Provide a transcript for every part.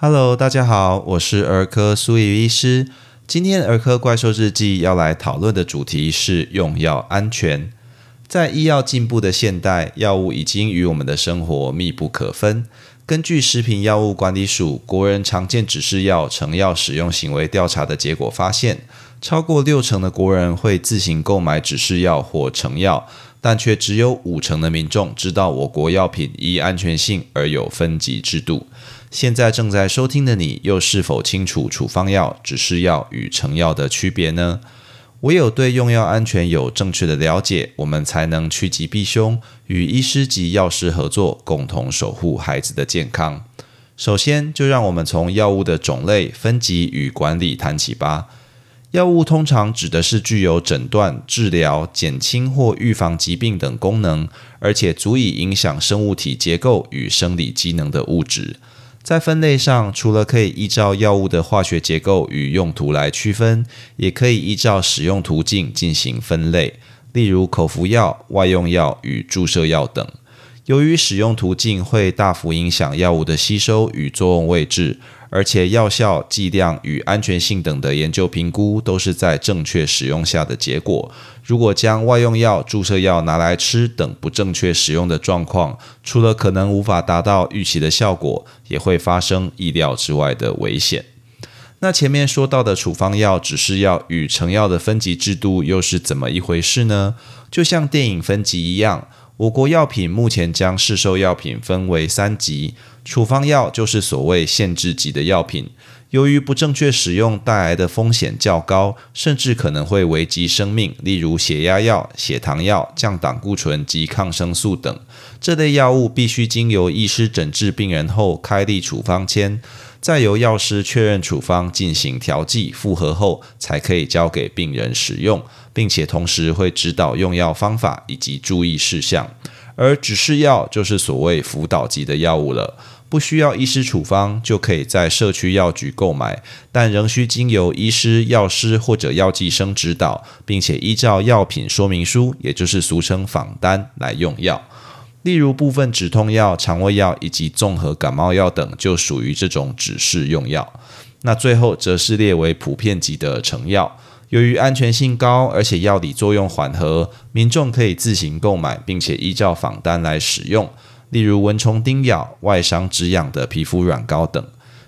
Hello，大家好，我是儿科苏怡医师。今天儿科怪兽日记要来讨论的主题是用药安全。在医药进步的现代，药物已经与我们的生活密不可分。根据食品药物管理署国人常见指示药成药使用行为调查的结果发现，超过六成的国人会自行购买指示药或成药，但却只有五成的民众知道我国药品依安全性而有分级制度。现在正在收听的你，又是否清楚处方药、指示药与成药的区别呢？唯有对用药安全有正确的了解，我们才能趋吉避凶，与医师及药师合作，共同守护孩子的健康。首先，就让我们从药物的种类、分级与管理谈起吧。药物通常指的是具有诊断、治疗、减轻或预防疾病等功能，而且足以影响生物体结构与生理机能的物质。在分类上，除了可以依照药物的化学结构与用途来区分，也可以依照使用途径进行分类，例如口服药、外用药与注射药等。由于使用途径会大幅影响药物的吸收与作用位置。而且药效、剂量与安全性等的研究评估都是在正确使用下的结果。如果将外用药、注射药拿来吃等不正确使用的状况，除了可能无法达到预期的效果，也会发生意料之外的危险。那前面说到的处方药、指示药与成药的分级制度又是怎么一回事呢？就像电影分级一样。我国药品目前将市售药品分为三级，处方药就是所谓限制级的药品，由于不正确使用带来的风险较高，甚至可能会危及生命，例如血压药、血糖药、降胆固醇及抗生素等。这类药物必须经由医师诊治病人后开立处方签，再由药师确认处方进行调剂，复合后才可以交给病人使用。并且同时会指导用药方法以及注意事项，而指示药就是所谓辅导级的药物了，不需要医师处方就可以在社区药局购买，但仍需经由医师、药师或者药剂生指导，并且依照药品说明书，也就是俗称仿单来用药。例如部分止痛药、肠胃药以及综合感冒药等，就属于这种指示用药。那最后则是列为普遍级的成药。由于安全性高，而且药理作用缓和，民众可以自行购买，并且依照仿单来使用。例如蚊虫叮咬、外伤止痒的皮肤软膏等。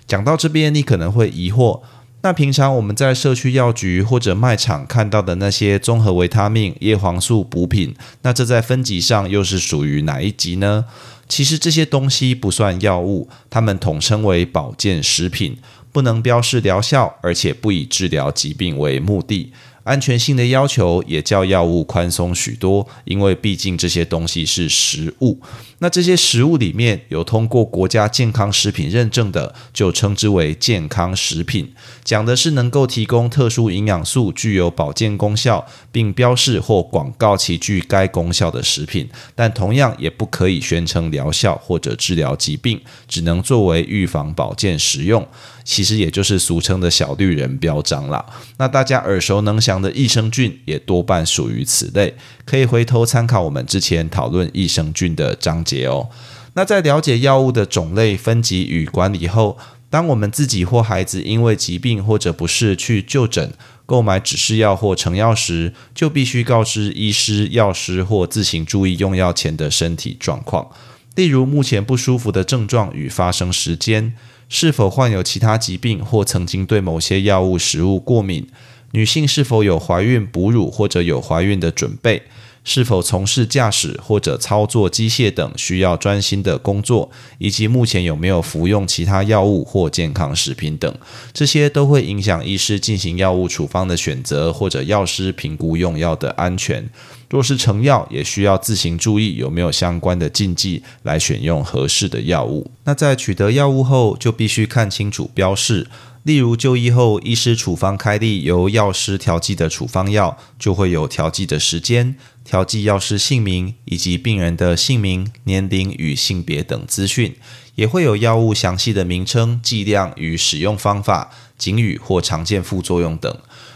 讲到这边，你可能会疑惑：那平常我们在社区药局或者卖场看到的那些综合维他命、叶黄素补品，那这在分级上又是属于哪一级呢？其实这些东西不算药物，它们统称为保健食品。不能标示疗效，而且不以治疗疾病为目的。安全性的要求也较药物宽松许多，因为毕竟这些东西是食物。那这些食物里面有通过国家健康食品认证的，就称之为健康食品，讲的是能够提供特殊营养素、具有保健功效，并标示或广告其具该功效的食品。但同样也不可以宣称疗效或者治疗疾病，只能作为预防保健食用。其实也就是俗称的小绿人标章啦。那大家耳熟能详的益生菌也多半属于此类，可以回头参考我们之前讨论益生菌的章节哦。那在了解药物的种类分级与管理后，当我们自己或孩子因为疾病或者不适去就诊购买指示药或成药时，就必须告知医师、药师或自行注意用药前的身体状况，例如目前不舒服的症状与发生时间。是否患有其他疾病或曾经对某些药物、食物过敏？女性是否有怀孕、哺乳或者有怀孕的准备？是否从事驾驶或者操作机械等需要专心的工作，以及目前有没有服用其他药物或健康食品等，这些都会影响医师进行药物处方的选择，或者药师评估用药的安全。若是成药，也需要自行注意有没有相关的禁忌，来选用合适的药物。那在取得药物后，就必须看清楚标示。例如就医后，医师处方开立由药师调剂的处方药，就会有调剂的时间、调剂药师姓名以及病人的姓名、年龄与性别等资讯，也会有药物详细的名称、剂量与使用方法、警语或常见副作用等。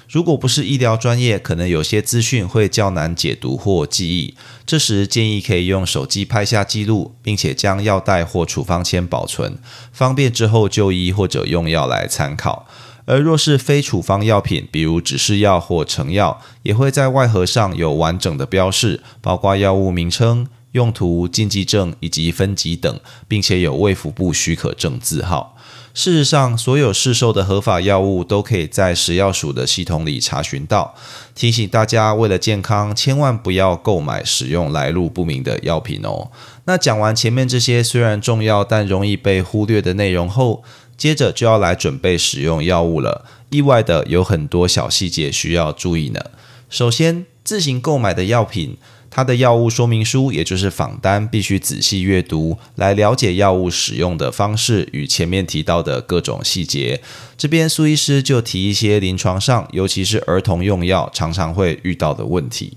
如果不是医疗专业，可能有些资讯会较难解读或记忆。这时建议可以用手机拍下记录，并且将药袋或处方签保存，方便之后就医或者用药来参考。而若是非处方药品，比如指示药或成药，也会在外盒上有完整的标示，包括药物名称、用途、禁忌症以及分级等，并且有卫福部许可证字号。事实上，所有市售的合法药物都可以在食药署的系统里查询到。提醒大家，为了健康，千万不要购买使用来路不明的药品哦。那讲完前面这些虽然重要但容易被忽略的内容后，接着就要来准备使用药物了。意外的有很多小细节需要注意呢。首先，自行购买的药品。它的药物说明书，也就是仿单，必须仔细阅读，来了解药物使用的方式与前面提到的各种细节。这边苏医师就提一些临床上，尤其是儿童用药常常会遇到的问题。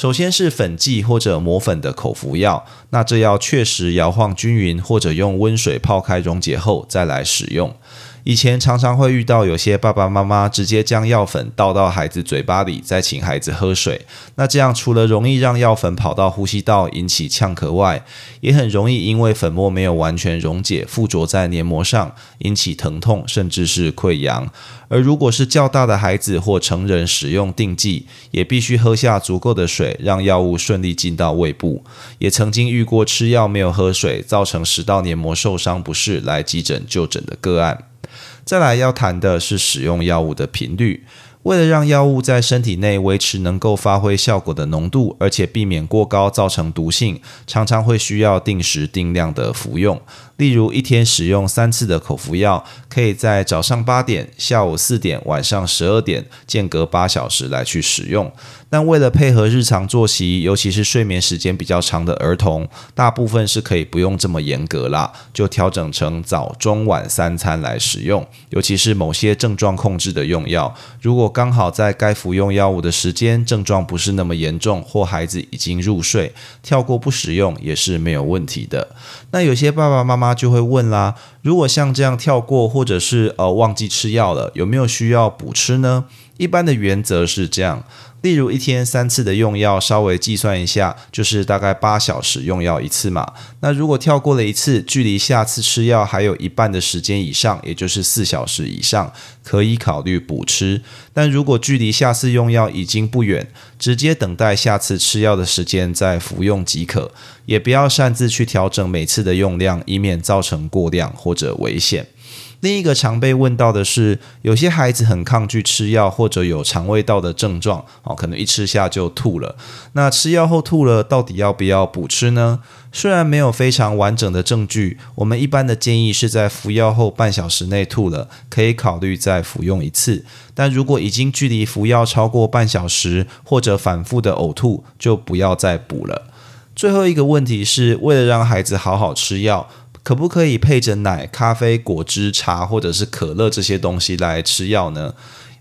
首先是粉剂或者磨粉的口服药，那这要确实摇晃均匀，或者用温水泡开溶解后再来使用。以前常常会遇到有些爸爸妈妈直接将药粉倒到孩子嘴巴里，再请孩子喝水。那这样除了容易让药粉跑到呼吸道引起呛咳外，也很容易因为粉末没有完全溶解，附着在黏膜上，引起疼痛甚至是溃疡。而如果是较大的孩子或成人使用定剂，也必须喝下足够的水，让药物顺利进到胃部。也曾经遇过吃药没有喝水，造成食道黏膜受伤不适，来急诊就诊的个案。再来要谈的是使用药物的频率。为了让药物在身体内维持能够发挥效果的浓度，而且避免过高造成毒性，常常会需要定时定量的服用。例如，一天使用三次的口服药，可以在早上八点、下午四点、晚上十二点间隔八小时来去使用。但为了配合日常作息，尤其是睡眠时间比较长的儿童，大部分是可以不用这么严格啦，就调整成早中晚三餐来使用。尤其是某些症状控制的用药，如果刚好在该服用药物的时间症状不是那么严重，或孩子已经入睡，跳过不使用也是没有问题的。那有些爸爸妈妈他就会问啦，如果像这样跳过，或者是呃忘记吃药了，有没有需要补吃呢？一般的原则是这样。例如一天三次的用药，稍微计算一下，就是大概八小时用药一次嘛。那如果跳过了一次，距离下次吃药还有一半的时间以上，也就是四小时以上，可以考虑补吃。但如果距离下次用药已经不远，直接等待下次吃药的时间再服用即可，也不要擅自去调整每次的用量，以免造成过量或者危险。另一个常被问到的是，有些孩子很抗拒吃药，或者有肠胃道的症状，哦，可能一吃下就吐了。那吃药后吐了，到底要不要补吃呢？虽然没有非常完整的证据，我们一般的建议是在服药后半小时内吐了，可以考虑再服用一次。但如果已经距离服药超过半小时，或者反复的呕吐，就不要再补了。最后一个问题是为了让孩子好好吃药。可不可以配着奶、咖啡、果汁、茶或者是可乐这些东西来吃药呢？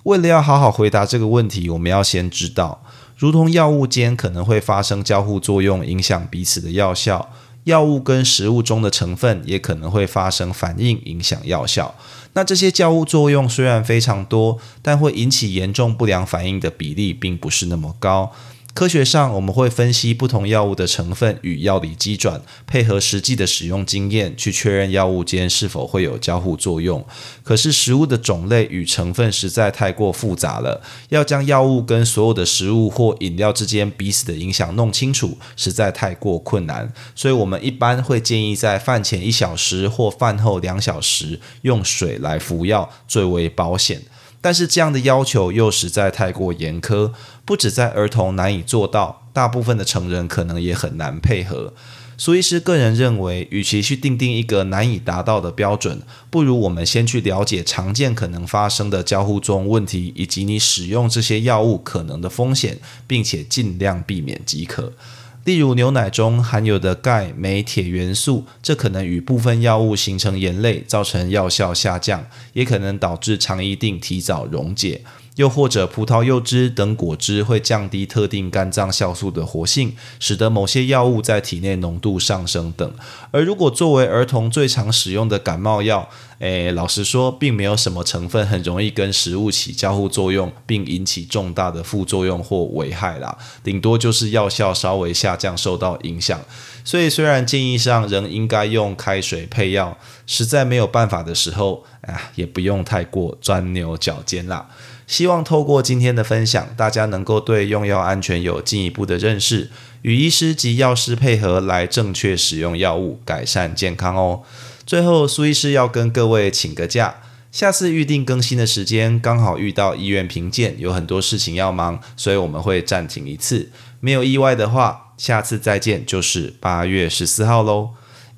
为了要好好回答这个问题，我们要先知道，如同药物间可能会发生交互作用，影响彼此的药效，药物跟食物中的成分也可能会发生反应，影响药效。那这些交互作用虽然非常多，但会引起严重不良反应的比例并不是那么高。科学上，我们会分析不同药物的成分与药理机转，配合实际的使用经验，去确认药物间是否会有交互作用。可是，食物的种类与成分实在太过复杂了，要将药物跟所有的食物或饮料之间彼此的影响弄清楚，实在太过困难。所以，我们一般会建议在饭前一小时或饭后两小时用水来服药，最为保险。但是这样的要求又实在太过严苛，不止在儿童难以做到，大部分的成人可能也很难配合。苏医师个人认为，与其去定定一个难以达到的标准，不如我们先去了解常见可能发生的交互作用问题，以及你使用这些药物可能的风险，并且尽量避免即可。例如牛奶中含有的钙、镁、铁元素，这可能与部分药物形成盐类，造成药效下降，也可能导致肠易定提早溶解。又或者葡萄柚汁等果汁会降低特定肝脏酵素的活性，使得某些药物在体内浓度上升等。而如果作为儿童最常使用的感冒药，诶，老实说，并没有什么成分很容易跟食物起交互作用，并引起重大的副作用或危害啦。顶多就是药效稍微下降，受到影响。所以，虽然建议上仍应该用开水配药，实在没有办法的时候，啊，也不用太过钻牛角尖啦。希望透过今天的分享，大家能够对用药安全有进一步的认识，与医师及药师配合来正确使用药物，改善健康哦。最后，苏医师要跟各位请个假，下次预定更新的时间刚好遇到医院评鉴，有很多事情要忙，所以我们会暂停一次。没有意外的话，下次再见就是八月十四号喽。